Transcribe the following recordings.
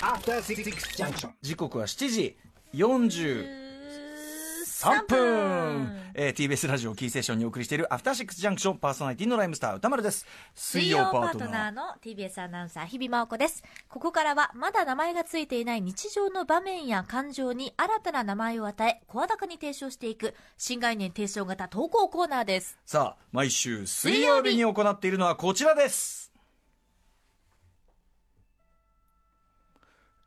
After Six Junction. 時刻は7時43 3分、えー、TBS ラジオキーステーションにお送りしているアフターシックスジャンクションパーソナリティのライムスター歌丸です。水曜パートナー。の TBS アナウンサー日々真央子です。ここからはまだ名前がついていない日常の場面や感情に新たな名前を与え声高に提唱していく新概念提唱型投稿コーナーです。さあ毎週水曜日に行っているのはこちらです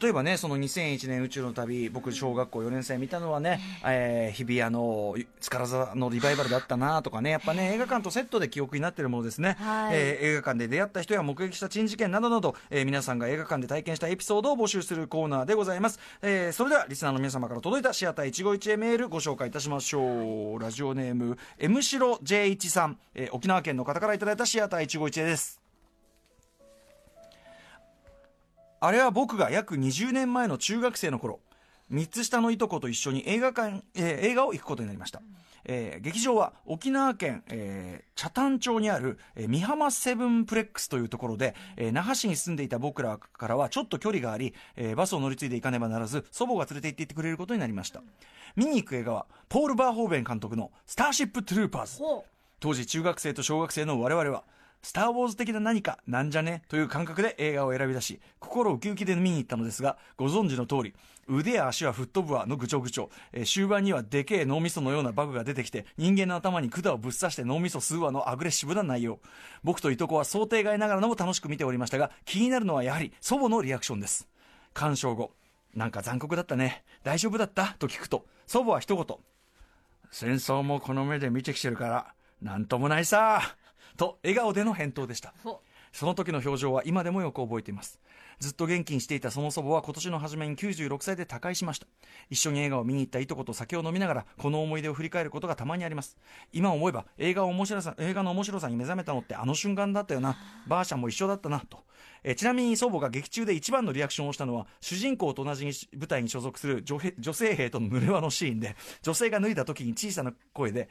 例えばね、その2001年宇宙の旅、僕、小学校4年生見たのはね、えー、日比谷の塚座のリバイバルだったなとかね、やっぱね、映画館とセットで記憶になっているものですね、はいえー映画館で出会った人や目撃した珍事件などなど、えー皆さんが映画館で体験したエピソードを募集するコーナーでございます。えーそれでは、リスナーの皆様から届いたシアター一期一会メールご紹介いたしましょう。ラジオネーム、M しろ J1 さん、えー沖縄県の方からいただいたシアター一期一会です。あれは僕が約20年前の中学生の頃3つ下のいとこと一緒に映画館、えー映画を行くことになりました、えー劇場は沖縄県、えー北谷町にある、えー美浜セブンプレックスというところで、えー那覇市に住んでいた僕らからはちょっと距離があり、えーバスを乗り継いで行かねばならず祖母が連れて行っていってくれることになりました。見に行く映画はポール・バーホーベン監督の「スターシップ・トゥルーパーズ」ほ当時中学生と小学生の我々はスター・ウォーズ的な何かなんじゃね？という感覚で映画を選び出し心ウキウキで見に行ったのですがご存知の通り腕や足は吹っ飛ぶわのぐちょぐちょ、え終盤にはでけえ脳みそのようなバグが出てきて人間の頭に管をぶっ刺して脳みそ吸うわのアグレッシブな内容。僕といとこは想定外ながらのも楽しく見ておりましたが気になるのはやはり祖母のリアクションです。鑑賞後なんか残酷だったね。大丈夫だった？と聞くと祖母は一言戦争もこの目で見てきてるから、なんともないさ。と、笑顔での返答でした。ほその時の表情は今でもよく覚えています。ずっと元気にしていたその祖母は今年の初めに96歳で他界しました。一緒に映画を見に行ったいとこと酒を飲みながら、この思い出を振り返ることがたまにあります。今思えば、映画を面白さ、映画の面白さに目覚めたのってあの瞬間だったよな。ばあちゃんも一緒だったな、と。えーちなみに祖母が劇中で一番のリアクションをしたのは、主人公と同じ部隊に所属する女兵女性兵との濡れ輪のシーンで、女性が脱いだ時に小さな声で、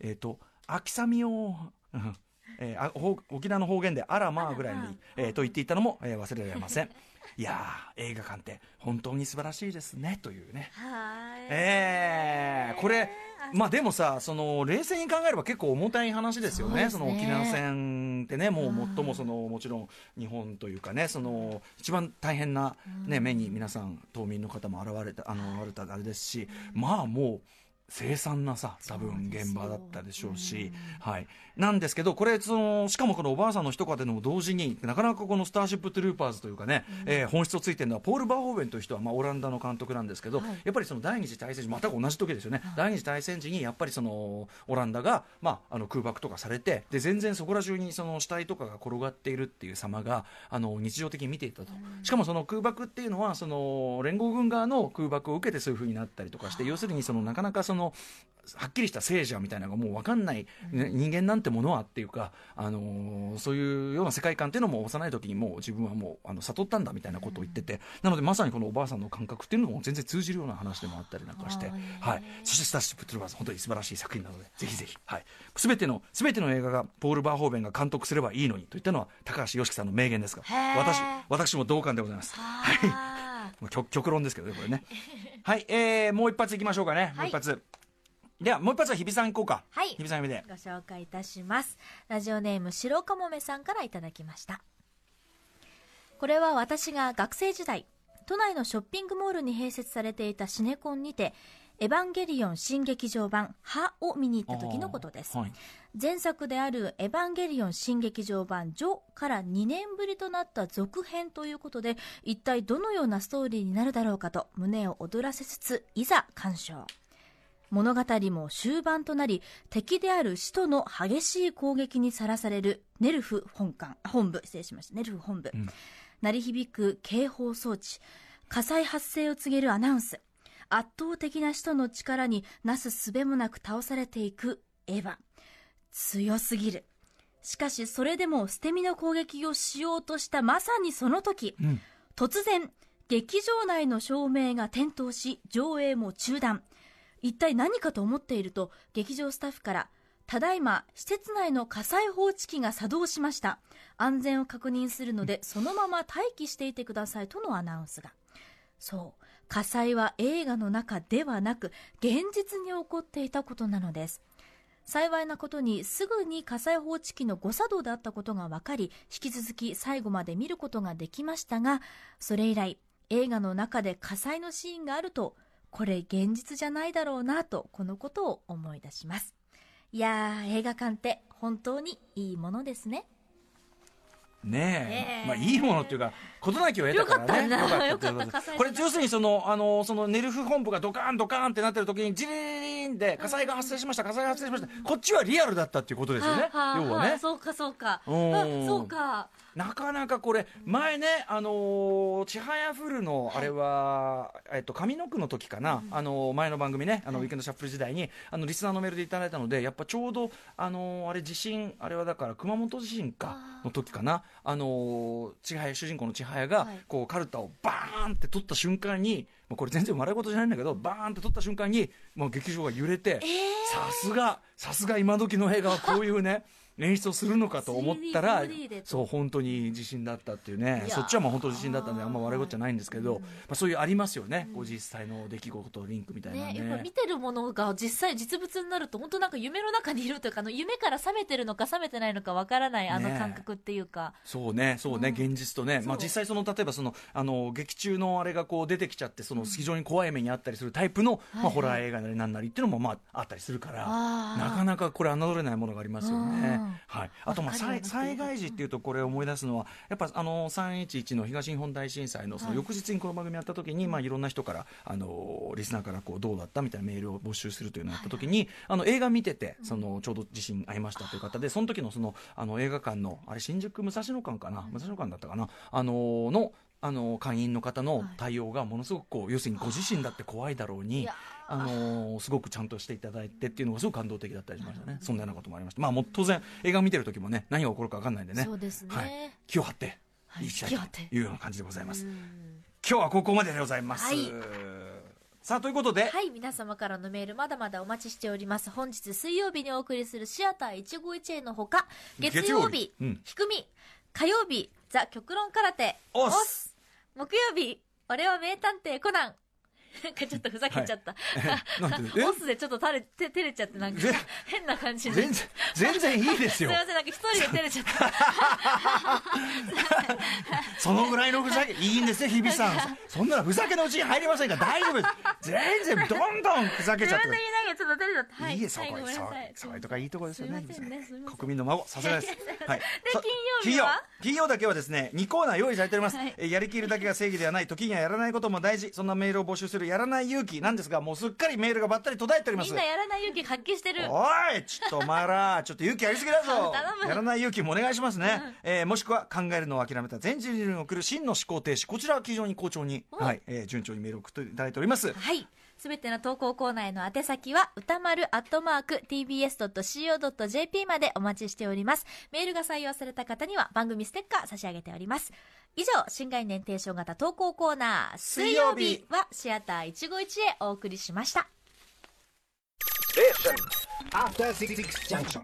えっと、秋雨を、うん えーあほ沖縄の方言で「あらまあ」ぐらいに、えーと言っていたのも、えー忘れられません。いやー映画館って本当に素晴らしいですねというね。はい。えー、これまあでもさその冷静に考えれば結構重たい話ですよね。そその沖縄戦ってねもう最もそのもちろん日本というかねその一番大変な、ね、目に皆さん島民の方も現れたあの現れたあれですしまあもう凄惨なさ多分現場だったでしょうし。はい、なんですけどこれそのしかもこのおばあさんの一言でも同時になかなかこの「スターシップ・トゥルーパーズ」というかね、えー本質をついてるのはポール・バーホーベンという人は、まあ、オランダの監督なんですけど、やっぱりその第二次大戦時全く同じ時ですよね、第二次大戦時にやっぱりそのオランダが、まあ、あの空爆とかされてで全然そこら中にその死体とかが転がっているっていう様があの日常的に見ていたと、しかもその空爆っていうのはその連合軍側の空爆を受けてそういう風になったりとかして要するにそのなかなかそのはっきりした聖者みたいなのがもう分かんない、ね人間なんてものはっていうか、あのーそういうような世界観っていうのも幼い時にもう自分はもうあの悟ったんだみたいなことを言ってて、なのでまさにこのおばあさんの感覚っていうのも全然通じるような話でもあったりなんかして、はい、そして「スターシップ・トゥルーバーズ」本当に素晴らしい作品なのでぜひぜひ、はい、全ての全ての映画がポール・バーホーベンが監督すればいいのにといったのは高橋良樹さんの名言ですが私私も同感でございます。は極極論ですけどね、これね。はい、えー、もう一発いきましょうかね、もう一発。では、もう一発は日比さん行こうか。はい日比さんでー。ご紹介いたしますラジオネーム白かもめさんからいただきましたこれは私が学生時代都内のショッピングモールに併設されていたシネコンにてエヴァンゲリオン新劇場版「ハ」を見に行った時のことです、はい。前作である「エヴァンゲリオン新劇場版ジョ」から2年ぶりとなった続編ということで一体どのようなストーリーになるだろうかと胸を躍らせつついざ鑑賞。物語も終盤となり敵である使徒の激しい攻撃にさらされるネルフ本館本部失礼しました。ネルフ本部、鳴り響く警報装置火災発生を告げるアナウンス圧倒的な使徒の力になすすべもなく倒されていくエヴァ。強すぎる。しかしそれでも捨て身の攻撃をしようとしたまさにその時、うん突然、劇場内の照明が点灯し、上映も中断。一体何かと思っていると、劇場スタッフから、ただいま、施設内の火災報知器が作動しました。安全を確認するので、そのまま待機していてくださいとのアナウンスが。そう。火災は映画の中ではなく、現実に起こっていたことなのです。幸いなことにすぐに火災報知器の誤作動だったことが分かり引き続き最後まで見ることができましたがそれ以来映画の中で火災のシーンがあるとこれ現実じゃないだろうなとこのことを思い出しますいやー映画館って本当にいいものですねねえ。まあいいものっていうか事なきを得たからね。よかったこれ要するにそのあのそのネルフ本部がドカーンドカーンってなってる時にジリリンで火災が発生しました火災が発生しました。こっちはリアルだったっていうことですよね。はあ要はね。そうかそうか。そうかなかなかこれ前ねあのーちはやふるのあれは、えっと上の句の時かな、あのー前の番組ねあの、ウィークエンドシャッフル時代にあのリスナーのメールでいただいたのでやっぱちょうどあのーあれ地震あれはだから熊本地震かの時かな。あのー千早主人公の千早が、はい。こうカルタをバーンって取った瞬間にもうこれ全然笑い事じゃないんだけどバーンって取った瞬間にもう劇場が揺れて、さすがさすが今時の映画はこういうね演出をするのかと思ったら 3D でと。そう本当に地震だったっていうね。そっちはまあ本当に地震だったんであんま笑い事じゃないんですけど、うん。まあ、そういうありますよね、こう実際の出来事とリンクみたいなね。ね、やっぱ見てるものが実際実物になると本当なんか夢の中にいるというか夢から覚めてるのか覚めてないのかわからないあのね感覚っていうか、そうねそうね、うん。現実とね、まあ、実際その例えばそのあの劇中のあれがこう出てきちゃってその非常に怖い目にあったりするタイプの、まあ、はい。ホラー映画なりなんなりっていうのもまああったりするからなかなかこれ侮れないものがありますよね。うん。はい、あとまあ災災害時っていうとこれを思い出すのはやっぱあの311の東日本大震災のそのはい。翌日にこの番組やった時に、まあ、いろんな人からあのリスナーからこうどうだったみたいなメールを募集するというのをやった時に、あの映画見ててそのちょうど地震ありましたという方でその時のそのあの映画館のあれ新宿武蔵野館かな？武蔵野館だったかな？あののあの会員の方の対応がものすごくこう要するにご自身だって怖いだろうにあのすごくちゃんとしていただいてっていうのがすごく感動的だったりしましたね。そんなようなこともありました。まあもう当然映画を見てる時もね何が起こるか分かんないんでね。そうですね、はい、気を張ってはいいきたい気を張って。というような感じでございます、うん。今日はここまででございます、はい。さあということで、はい。皆様からのメールまだまだお待ちしております。本日水曜日にお送りするシアター一期一会のほか月曜日月曜日。うん。ひくみ火曜日ザ極論空手。おっす木曜日俺は名探偵コナン。なんかちょっとふざけちゃった、なんてえ？オスでちょっとたれて照れちゃってなんかぜ？変な感じに。全然全然いいですよ。すいませんなんか一人で照れちゃった。そのぐらいのふざけいいんですよ日比さん。そそんなのふざけのうちに入りませんか？ら大丈夫です。全然どんどんふざけちゃって自分で言いながらちょっと照れちゃったはいいいですよ、はい。これ、そうそういうとこいいとこです。よね。ね国民の孫、さすがです。はい。そ金曜日は？金曜。だけはですね、2コーナー用意されております。やりきるだけが正義ではない、時にはやらないことも大事。そんなメールを募集するやらない勇気なんですが、もうすっかりメールがばったり途絶えております。みんなやらない勇気発揮してるおいちょっとお前ら、ちょっと勇気ありすぎだぞやらない勇気もお願いしますね。えーもしくは考えるのを諦めた全人類に送る真の思考停止。こちらは非常に好調に、おはい、えー順調にメールを送っていただいております。はい。すべての投稿コーナーへの宛先は、歌丸アットマーク tbs.co.jp までお待ちしております。メールが採用された方には番組ステッカー差し上げております。以上、新概念提唱型投稿コーナー、水曜日はシアター一期一へお送りしました。After 66 Junction.